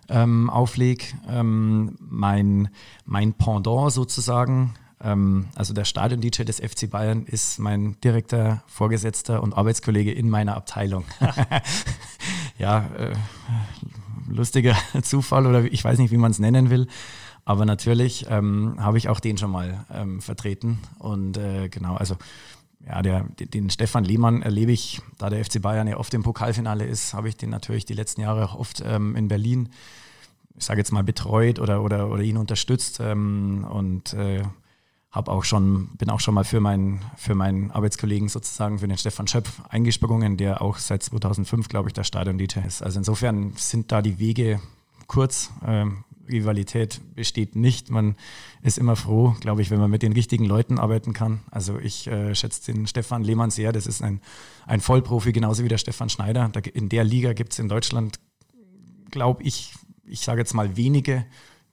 ähm, auflege. Ähm, mein, mein Pendant sozusagen, also der Stadion-DJ des FC Bayern ist mein direkter Vorgesetzter und Arbeitskollege in meiner Abteilung. ja, äh, lustiger Zufall oder ich weiß nicht, wie man es nennen will. Aber natürlich ähm, habe ich auch den schon mal ähm, vertreten. Und äh, genau, also ja, der, den Stefan Lehmann erlebe ich, da der FC Bayern ja oft im Pokalfinale ist, habe ich den natürlich die letzten Jahre oft ähm, in Berlin, ich sage jetzt mal, betreut oder, oder, oder ihn unterstützt. Ähm, und äh, habe auch schon, bin auch schon mal für meinen, für meinen Arbeitskollegen sozusagen, für den Stefan Schöpf eingesprungen, der auch seit 2005, glaube ich, der Stadion-DJ ist. Also insofern sind da die Wege kurz. Ähm, Rivalität besteht nicht. Man ist immer froh, glaube ich, wenn man mit den richtigen Leuten arbeiten kann. Also ich äh, schätze den Stefan Lehmann sehr. Das ist ein, ein Vollprofi, genauso wie der Stefan Schneider. Da, in der Liga gibt es in Deutschland, glaube ich, ich sage jetzt mal wenige,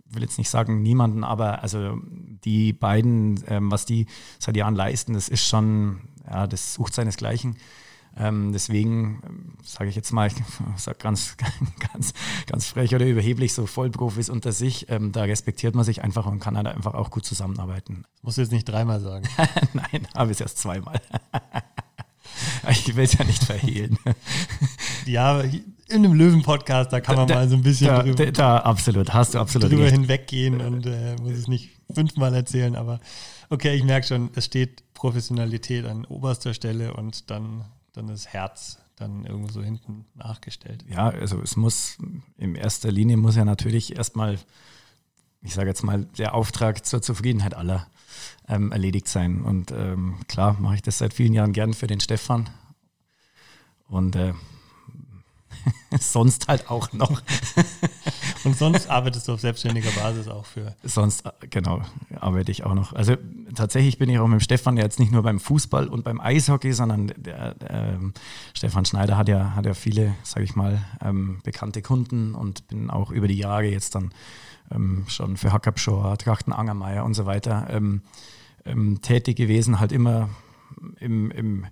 will jetzt nicht sagen niemanden, aber also die beiden, ähm, was die seit Jahren leisten, das ist schon, ja, das sucht seinesgleichen. Ähm, deswegen sage ich jetzt mal, sag ganz, ganz, ganz frech oder überheblich, so Vollprofis unter sich, ähm, da respektiert man sich einfach und kann da einfach auch gut zusammenarbeiten. Musst du jetzt nicht dreimal sagen. Nein, habe ich es erst zweimal. ich will es ja nicht verhehlen. ja, in einem Löwen-Podcast, da kann man da, mal so ein bisschen da, drüber, da, absolut, hast du absolut drüber hinweggehen und äh, muss es nicht fünfmal erzählen, aber okay, ich merke schon, es steht Professionalität an oberster Stelle und dann dann das Herz dann irgendwo so hinten nachgestellt. Ja, also es muss in erster Linie muss ja natürlich erstmal, ich sage jetzt mal, der Auftrag zur Zufriedenheit aller ähm, erledigt sein. Und ähm, klar mache ich das seit vielen Jahren gern für den Stefan. Und äh, sonst halt auch noch. Und sonst arbeitest du auf selbstständiger Basis auch für? Sonst, äh, genau, arbeite ich auch noch. Also tatsächlich bin ich auch mit dem Stefan jetzt nicht nur beim Fußball und beim Eishockey, sondern der, der ähm, Stefan Schneider hat ja, hat ja viele, sage ich mal, ähm, bekannte Kunden und bin auch über die Jahre jetzt dann ähm, schon für Hackabschor, Trachten Angermeier und so weiter ähm, ähm, tätig gewesen, halt immer im, im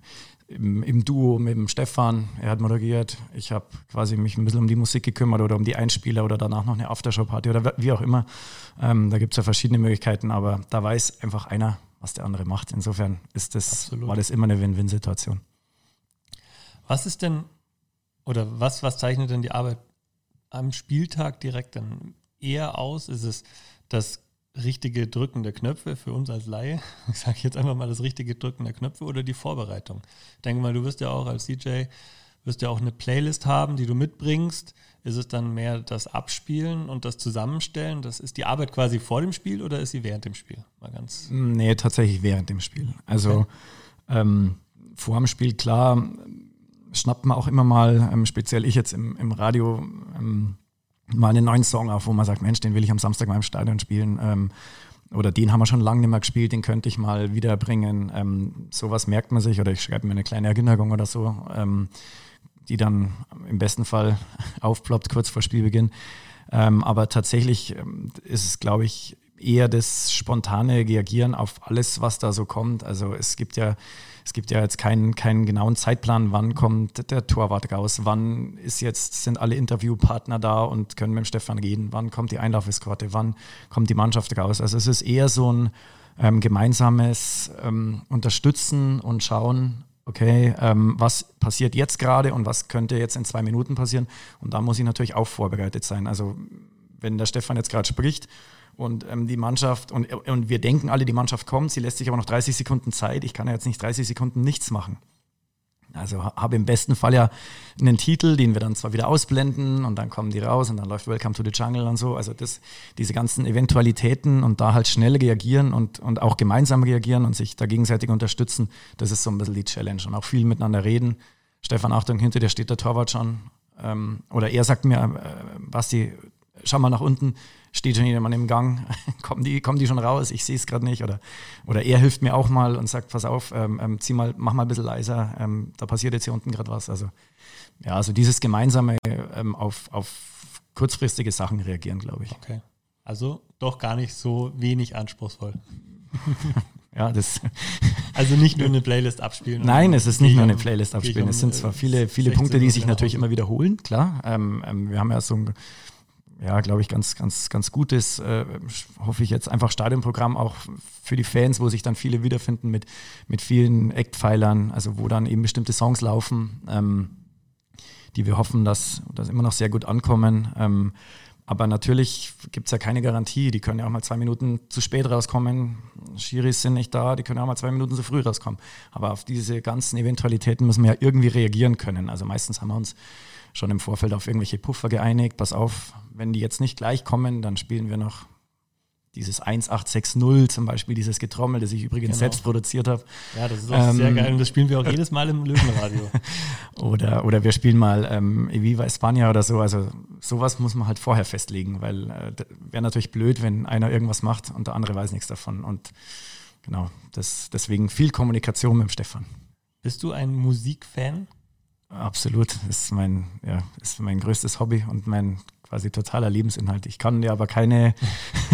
im, im, Duo mit dem Stefan. Er hat moderiert. Ich habe quasi mich ein bisschen um die Musik gekümmert oder um die Einspieler oder danach noch eine Aftershow-Party oder wie auch immer. Ähm, da gibt es ja verschiedene Möglichkeiten, aber da weiß einfach einer, was der andere macht. Insofern ist das, war das immer eine Win-Win-Situation. Was ist denn oder was, was zeichnet denn die Arbeit am Spieltag direkt dann eher aus? Ist es das richtige Drücken der Knöpfe für uns als Laie, ich sage jetzt einfach mal das richtige Drücken der Knöpfe oder die Vorbereitung. Ich denke mal, du wirst ja auch als DJ, wirst ja auch eine Playlist haben, die du mitbringst. Ist es dann mehr das Abspielen und das Zusammenstellen? Das ist die Arbeit quasi vor dem Spiel oder ist sie während dem Spiel? Mal ganz. Nee, tatsächlich während dem Spiel. Also okay. ähm, vor dem Spiel, klar, schnappt man auch immer mal, ähm, speziell ich jetzt im, im Radio, ähm, mal einen neuen Song auf, wo man sagt, Mensch, den will ich am Samstag mal im Stadion spielen. Ähm, oder den haben wir schon lange nicht mehr gespielt, den könnte ich mal wiederbringen. Ähm, sowas merkt man sich oder ich schreibe mir eine kleine Erinnerung oder so, ähm, die dann im besten Fall aufploppt kurz vor Spielbeginn. Ähm, aber tatsächlich ähm, ist es, glaube ich, eher das spontane Reagieren auf alles, was da so kommt. Also es gibt ja es gibt ja jetzt keinen, keinen genauen Zeitplan, wann kommt der Torwart raus, wann ist jetzt, sind alle Interviewpartner da und können mit Stefan reden, wann kommt die Einlaufeskorte, wann kommt die Mannschaft raus. Also es ist eher so ein ähm, gemeinsames ähm, Unterstützen und Schauen, okay, ähm, was passiert jetzt gerade und was könnte jetzt in zwei Minuten passieren. Und da muss ich natürlich auch vorbereitet sein. Also wenn der Stefan jetzt gerade spricht und ähm, die Mannschaft, und, und wir denken alle, die Mannschaft kommt, sie lässt sich aber noch 30 Sekunden Zeit. Ich kann ja jetzt nicht 30 Sekunden nichts machen. Also habe im besten Fall ja einen Titel, den wir dann zwar wieder ausblenden und dann kommen die raus und dann läuft Welcome to the Jungle und so. Also das, diese ganzen Eventualitäten und da halt schnell reagieren und, und auch gemeinsam reagieren und sich da gegenseitig unterstützen, das ist so ein bisschen die Challenge und auch viel miteinander reden. Stefan, Achtung, hinter dir steht der Torwart schon. Ähm, oder er sagt mir, äh, Basti, schau mal nach unten, steht schon jemand im Gang, kommen die, kommen die schon raus, ich sehe es gerade nicht. Oder, oder er hilft mir auch mal und sagt, pass auf, ähm, ähm, zieh mal, mach mal ein bisschen leiser, ähm, da passiert jetzt hier unten gerade was. Also ja, also dieses gemeinsame ähm, auf, auf kurzfristige Sachen reagieren, glaube ich. Okay. Also doch gar nicht so wenig anspruchsvoll. ja, das. Also nicht nur eine Playlist abspielen. Nein, es ist nicht nur eine Playlist abspielen. es sind zwar viele, viele Punkte, die sich natürlich immer wiederholen, klar. Ähm, ähm, wir haben ja so ein, ja, glaube ich, ganz, ganz, ganz gutes, äh, hoffe ich jetzt einfach Stadionprogramm auch für die Fans, wo sich dann viele wiederfinden mit, mit vielen Eckpfeilern, also wo dann eben bestimmte Songs laufen, ähm, die wir hoffen, dass, dass immer noch sehr gut ankommen. Ähm, aber natürlich gibt es ja keine Garantie. Die können ja auch mal zwei Minuten zu spät rauskommen. Schiris sind nicht da, die können auch mal zwei Minuten zu früh rauskommen. Aber auf diese ganzen Eventualitäten müssen wir ja irgendwie reagieren können. Also meistens haben wir uns schon im Vorfeld auf irgendwelche Puffer geeinigt. Pass auf, wenn die jetzt nicht gleich kommen, dann spielen wir noch dieses 1860 zum Beispiel, dieses Getrommel, das ich übrigens genau. selbst produziert habe. Ja, das ist auch ähm, sehr geil und das spielen wir auch jedes Mal im Löwenradio. oder, oder wir spielen mal ähm, Eviva España oder so. Also sowas muss man halt vorher festlegen, weil äh, wäre natürlich blöd, wenn einer irgendwas macht und der andere weiß nichts davon. Und genau, das, deswegen viel Kommunikation mit dem Stefan. Bist du ein Musikfan? Absolut, das ist mein, ja, ist mein größtes Hobby und mein quasi totaler Lebensinhalt. Ich kann dir aber keine,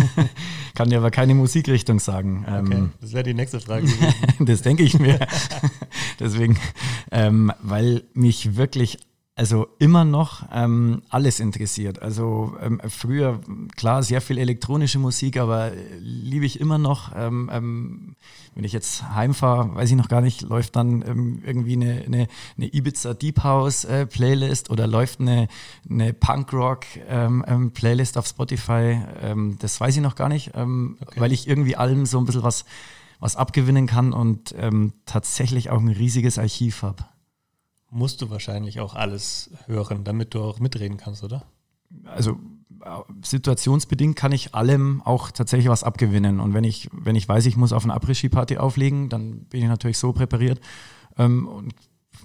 kann dir aber keine Musikrichtung sagen. Okay, ähm, das wäre die nächste Frage. das denke ich mir. Deswegen, ähm, weil mich wirklich also immer noch ähm, alles interessiert. Also ähm, früher, klar, sehr viel elektronische Musik, aber liebe ich immer noch. Ähm, ähm wenn ich jetzt heimfahre, weiß ich noch gar nicht, läuft dann ähm, irgendwie eine, eine, eine, Ibiza Deep House äh, Playlist oder läuft eine, eine Punkrock ähm, Playlist auf Spotify. das weiß ich noch gar nicht, okay. weil ich irgendwie allem so ein bisschen was, was abgewinnen kann und tatsächlich auch ein riesiges Archiv habe musst du wahrscheinlich auch alles hören, damit du auch mitreden kannst, oder? Also situationsbedingt kann ich allem auch tatsächlich was abgewinnen. Und wenn ich, wenn ich weiß, ich muss auf eine Après-Ski-Party auflegen, dann bin ich natürlich so präpariert ähm, und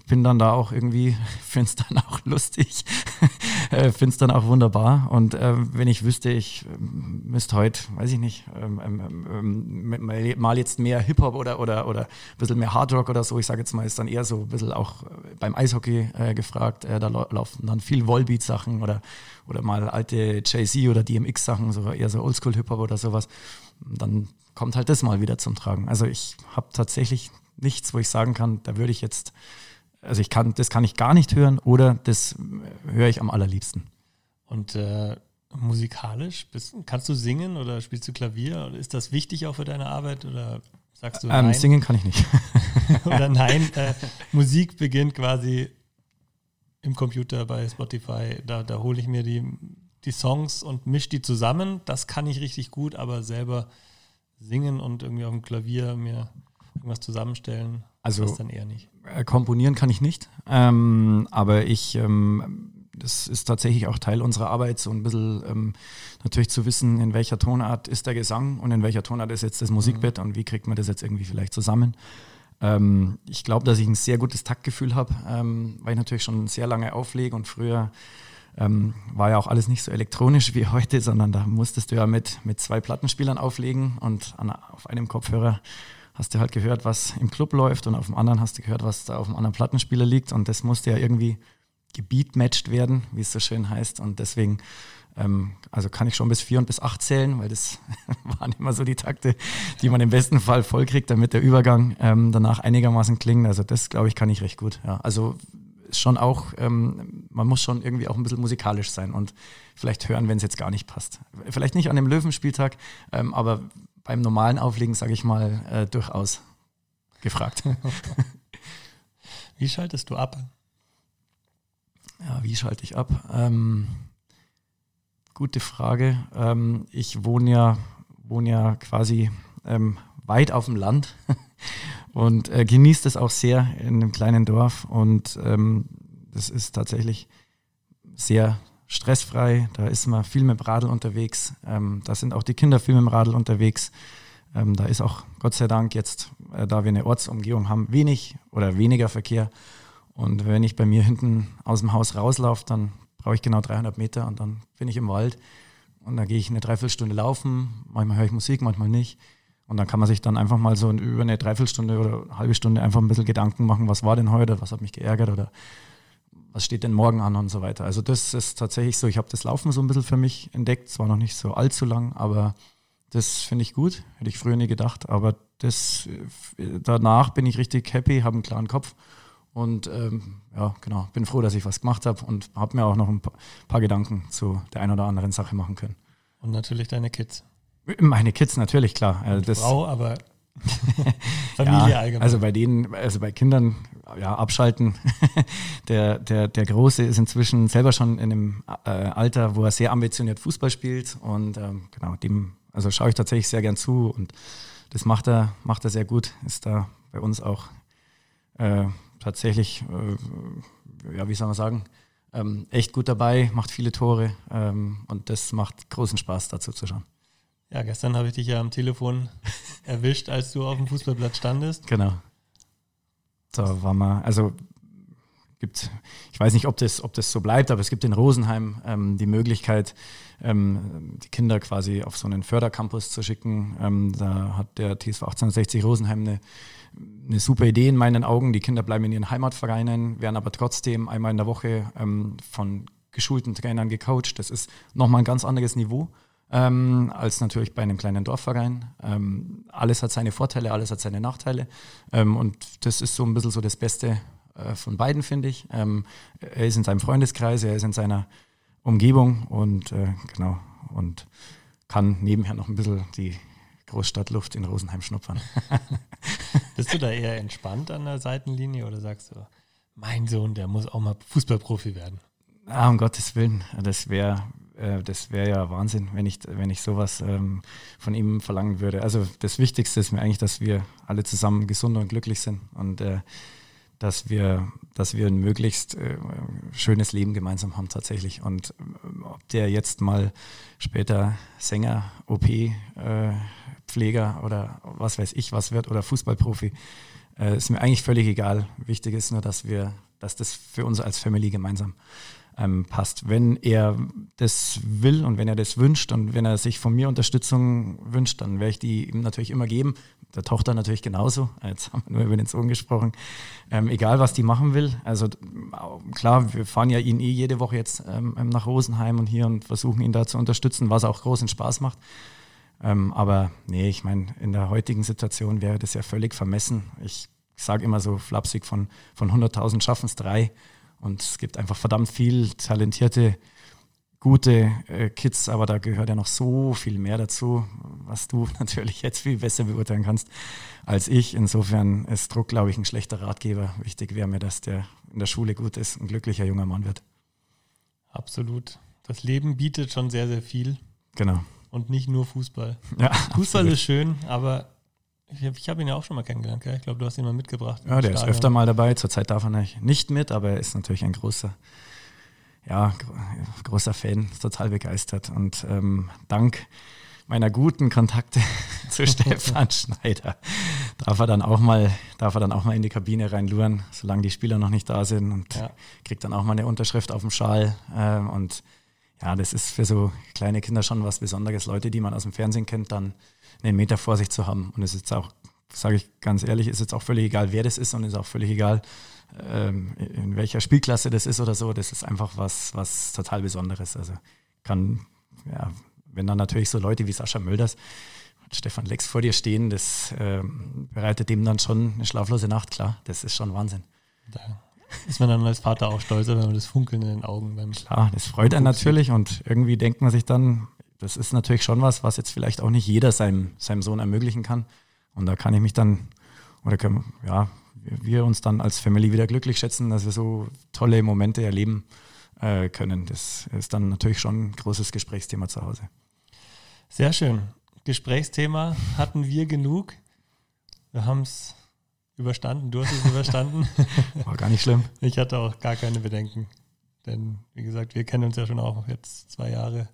bin dann da auch irgendwie, finde es dann auch lustig, äh, finde es dann auch wunderbar. Und äh, wenn ich wüsste, ich äh, müsste heute, weiß ich nicht, ähm, ähm, ähm mal jetzt mehr Hip-Hop oder, oder, oder ein bisschen mehr Hardrock oder so, ich sage jetzt mal, ist dann eher so ein bisschen auch äh, beim Eishockey äh, gefragt. Äh, da laufen dann viel Wallbeat-Sachen oder, oder mal alte Jay-Z oder DMX-Sachen, so eher so Oldschool-Hip-Hop oder sowas. Dann kommt halt das mal wieder zum Tragen. Also ich habe tatsächlich nichts, wo ich sagen kann, da würde ich jetzt also ich kann, das kann ich gar nicht hören oder das höre ich am allerliebsten. Und äh, musikalisch, bist, kannst du singen oder spielst du Klavier? Ist das wichtig auch für deine Arbeit oder sagst du ähm, nein? Singen kann ich nicht. oder nein, äh, Musik beginnt quasi im Computer bei Spotify. Da, da hole ich mir die, die Songs und mische die zusammen. Das kann ich richtig gut, aber selber singen und irgendwie auf dem Klavier mir irgendwas zusammenstellen, also, das dann eher nicht. Äh, komponieren kann ich nicht, ähm, aber ich, ähm, das ist tatsächlich auch Teil unserer Arbeit, so ein bisschen ähm, natürlich zu wissen, in welcher Tonart ist der Gesang und in welcher Tonart ist jetzt das Musikbett mhm. und wie kriegt man das jetzt irgendwie vielleicht zusammen. Ähm, ich glaube, dass ich ein sehr gutes Taktgefühl habe, ähm, weil ich natürlich schon sehr lange auflege und früher ähm, war ja auch alles nicht so elektronisch wie heute, sondern da musstest du ja mit, mit zwei Plattenspielern auflegen und an, auf einem Kopfhörer hast du halt gehört, was im Club läuft und auf dem anderen hast du gehört, was da auf dem anderen Plattenspieler liegt und das musste ja irgendwie gebeatmatcht werden, wie es so schön heißt und deswegen ähm, also kann ich schon bis vier und bis acht zählen, weil das waren immer so die Takte, die man im besten Fall vollkriegt, damit der Übergang ähm, danach einigermaßen klingt. Also das, glaube ich, kann ich recht gut. Ja. Also schon auch, ähm, man muss schon irgendwie auch ein bisschen musikalisch sein und vielleicht hören, wenn es jetzt gar nicht passt. Vielleicht nicht an dem Löwenspieltag, ähm, aber beim normalen Auflegen, sage ich mal, äh, durchaus gefragt. wie schaltest du ab? Ja, wie schalte ich ab? Ähm, gute Frage. Ähm, ich wohne ja, wohne ja quasi ähm, weit auf dem Land und äh, genieße das auch sehr in einem kleinen Dorf. Und ähm, das ist tatsächlich sehr stressfrei, da ist man viel mit dem Radl unterwegs, ähm, da sind auch die Kinder viel mit dem Radl unterwegs. Ähm, da ist auch Gott sei Dank jetzt, äh, da wir eine Ortsumgehung haben, wenig oder weniger Verkehr. Und wenn ich bei mir hinten aus dem Haus rauslaufe, dann brauche ich genau 300 Meter und dann bin ich im Wald und dann gehe ich eine Dreiviertelstunde laufen. Manchmal höre ich Musik, manchmal nicht. Und dann kann man sich dann einfach mal so über eine Dreiviertelstunde oder eine halbe Stunde einfach ein bisschen Gedanken machen, was war denn heute, was hat mich geärgert oder was steht denn morgen an und so weiter. Also das ist tatsächlich so, ich habe das Laufen so ein bisschen für mich entdeckt, zwar noch nicht so allzu lang, aber das finde ich gut, hätte ich früher nie gedacht, aber das, äh, danach bin ich richtig happy, habe einen klaren Kopf und ähm, ja, genau, bin froh, dass ich was gemacht habe und habe mir auch noch ein paar Gedanken zu der einen oder anderen Sache machen können. Und natürlich deine Kids. Meine Kids natürlich, klar. Also das, Frau, aber Familie ja, allgemein. Also bei denen, also bei Kindern, ja, abschalten. der, der, der Große ist inzwischen selber schon in einem äh, Alter, wo er sehr ambitioniert Fußball spielt. Und ähm, genau, dem, also schaue ich tatsächlich sehr gern zu und das macht er, macht er sehr gut. Ist da bei uns auch äh, tatsächlich, äh, ja, wie soll man sagen, ähm, echt gut dabei, macht viele Tore ähm, und das macht großen Spaß dazu zu schauen. Ja, gestern habe ich dich ja am Telefon erwischt, als du auf dem Fußballplatz standest. Genau. Da war mal, also gibt, ich weiß nicht, ob das, ob das so bleibt, aber es gibt in Rosenheim ähm, die Möglichkeit, ähm, die Kinder quasi auf so einen Fördercampus zu schicken. Ähm, da hat der TSV 1860 Rosenheim eine, eine super Idee in meinen Augen. Die Kinder bleiben in ihren Heimatvereinen, werden aber trotzdem einmal in der Woche ähm, von geschulten Trainern gecoacht. Das ist nochmal ein ganz anderes Niveau ähm, als natürlich bei einem kleinen Dorfverein. Ähm, alles hat seine Vorteile, alles hat seine Nachteile. Ähm, und das ist so ein bisschen so das Beste äh, von beiden, finde ich. Ähm, er ist in seinem Freundeskreis, er ist in seiner Umgebung und äh, genau und kann nebenher noch ein bisschen die Großstadtluft in Rosenheim schnuppern. Bist du da eher entspannt an der Seitenlinie oder sagst du, mein Sohn, der muss auch mal Fußballprofi werden? Ah, um Gottes Willen, das wäre äh, das wäre ja Wahnsinn, wenn ich, wenn ich sowas ähm, von ihm verlangen würde. Also das Wichtigste ist mir eigentlich, dass wir alle zusammen gesund und glücklich sind und äh, dass wir, dass wir ein möglichst äh, schönes Leben gemeinsam haben tatsächlich. Und äh, ob der jetzt mal später Sänger, OP, äh, Pfleger oder was weiß ich was wird oder Fußballprofi, ist mir eigentlich völlig egal. Wichtig ist nur, dass wir, dass das für uns als Family gemeinsam ähm, passt. Wenn er das will und wenn er das wünscht und wenn er sich von mir Unterstützung wünscht, dann werde ich die ihm natürlich immer geben. Der Tochter natürlich genauso. Jetzt haben wir nur über den Sohn gesprochen. Ähm, egal, was die machen will. Also klar, wir fahren ja ihn eh jede Woche jetzt ähm, ähm, nach Rosenheim und hier und versuchen ihn da zu unterstützen, was auch großen Spaß macht. Ähm, aber nee, ich meine, in der heutigen Situation wäre das ja völlig vermessen. Ich sage immer so flapsig, von, von 100.000 schaffen es drei. Und es gibt einfach verdammt viel talentierte, gute äh, Kids, aber da gehört ja noch so viel mehr dazu, was du natürlich jetzt viel besser beurteilen kannst als ich. Insofern ist Druck, glaube ich, ein schlechter Ratgeber. Wichtig wäre mir, dass der in der Schule gut ist, ein glücklicher junger Mann wird. Absolut. Das Leben bietet schon sehr, sehr viel. Genau. Und nicht nur Fußball. Ja, Fußball absolut. ist schön, aber ich, habe ihn ja auch schon mal kennengelernt, gell? Ich glaube, du hast ihn mal mitgebracht. Ja, der Stadion. ist öfter mal dabei. Zurzeit darf er nicht mit, aber er ist natürlich ein großer, ja, großer Fan, total begeistert. Und ähm, dank meiner guten Kontakte zu Stefan Schneider darf er dann auch mal, darf er dann auch mal in die Kabine reinluren, solange die Spieler noch nicht da sind und ja. kriegt dann auch mal eine Unterschrift auf dem Schal. Ähm, und ja, das ist für so kleine Kinder schon was Besonderes. Leute, die man aus dem Fernsehen kennt, dann einen Meter vor sich zu haben. Und es ist jetzt auch, sage ich ganz ehrlich, ist jetzt auch völlig egal, wer das ist und ist auch völlig egal, ähm, in welcher Spielklasse das ist oder so. Das ist einfach was, was total Besonderes. Also kann, ja, wenn dann natürlich so Leute wie Sascha Mölders und Stefan Lex vor dir stehen, das ähm, bereitet dem dann schon eine schlaflose Nacht, klar. Das ist schon Wahnsinn. Da ist man dann als Vater auch stolzer, wenn man das Funkeln in den Augen beim Klar, das freut einen natürlich und irgendwie denkt man sich dann, das ist natürlich schon was, was jetzt vielleicht auch nicht jeder seinem, seinem Sohn ermöglichen kann. Und da kann ich mich dann, oder können, ja, wir uns dann als Family wieder glücklich schätzen, dass wir so tolle Momente erleben äh, können. Das ist dann natürlich schon ein großes Gesprächsthema zu Hause. Sehr schön. Gesprächsthema hatten wir genug. Wir haben es überstanden. Du hast es überstanden. War gar nicht schlimm. Ich hatte auch gar keine Bedenken. Denn, wie gesagt, wir kennen uns ja schon auch jetzt zwei Jahre.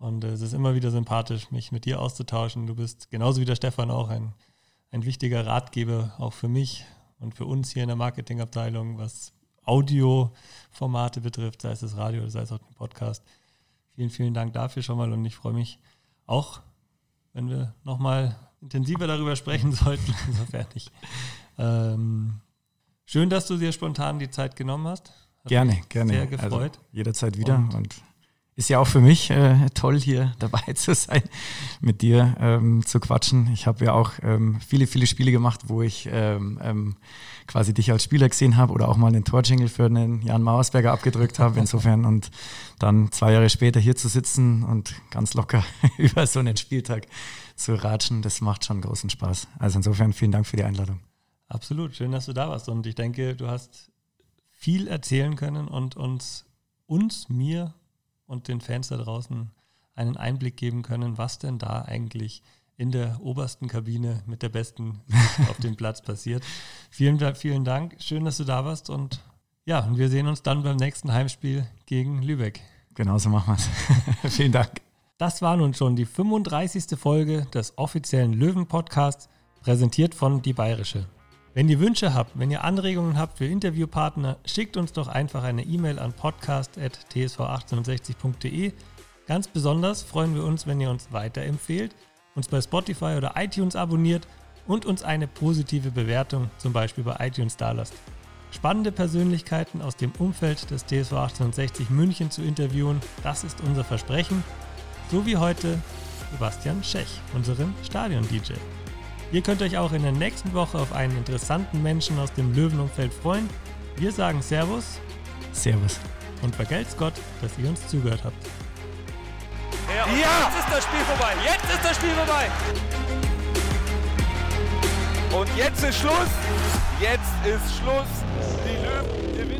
Und äh, es ist immer wieder sympathisch, mich mit dir auszutauschen. Du bist genauso wie der Stefan auch ein, ein wichtiger Ratgeber, auch für mich und für uns hier in der Marketingabteilung, was Audioformate betrifft, sei es das Radio oder sei es auch den Podcast. Vielen, vielen Dank dafür schon mal und ich freue mich auch, wenn wir nochmal intensiver darüber sprechen sollten, insofern nicht. Ähm, schön, dass du dir spontan die Zeit genommen hast. gerne, gerne. Sehr gefreut. Also jederzeit wieder und, und ist ja auch für mich äh, toll, hier dabei zu sein, mit dir ähm, zu quatschen. Ich habe ja auch ähm, viele, viele Spiele gemacht, wo ich ähm, ähm quasi dich als Spieler gesehen habe oder auch mal einen Torjingle für einen Jan Mauersberger abgedrückt habe. Insofern und dann zwei Jahre später hier zu sitzen und ganz locker über so einen Spieltag zu ratschen, das macht schon großen Spaß. Also insofern vielen Dank für die Einladung. Absolut, schön, dass du da warst. Und ich denke, du hast viel erzählen können und uns, uns, mir und den Fans da draußen einen Einblick geben können, was denn da eigentlich in der obersten Kabine mit der besten auf dem Platz passiert. Vielen, vielen Dank. Schön, dass du da warst und ja, wir sehen uns dann beim nächsten Heimspiel gegen Lübeck. Genauso machen wir es. vielen Dank. Das war nun schon die 35. Folge des offiziellen Löwen-Podcasts, präsentiert von Die Bayerische. Wenn ihr Wünsche habt, wenn ihr Anregungen habt für Interviewpartner, schickt uns doch einfach eine E-Mail an podcast.tsv1860.de. Ganz besonders freuen wir uns, wenn ihr uns weiterempfehlt, uns bei Spotify oder iTunes abonniert und uns eine positive Bewertung, zum Beispiel bei iTunes, dalasst. Spannende Persönlichkeiten aus dem Umfeld des TSV 1860 München zu interviewen, das ist unser Versprechen. So wie heute Sebastian Schech, unseren Stadion-DJ. Ihr könnt euch auch in der nächsten Woche auf einen interessanten Menschen aus dem Löwenumfeld freuen. Wir sagen Servus. Servus. Und vergelt's Gott, dass ihr uns zugehört habt. Ja, ja, jetzt ist das Spiel vorbei. Jetzt ist das Spiel vorbei. Und jetzt ist Schluss. Jetzt ist Schluss. Die Löwen gewinnen.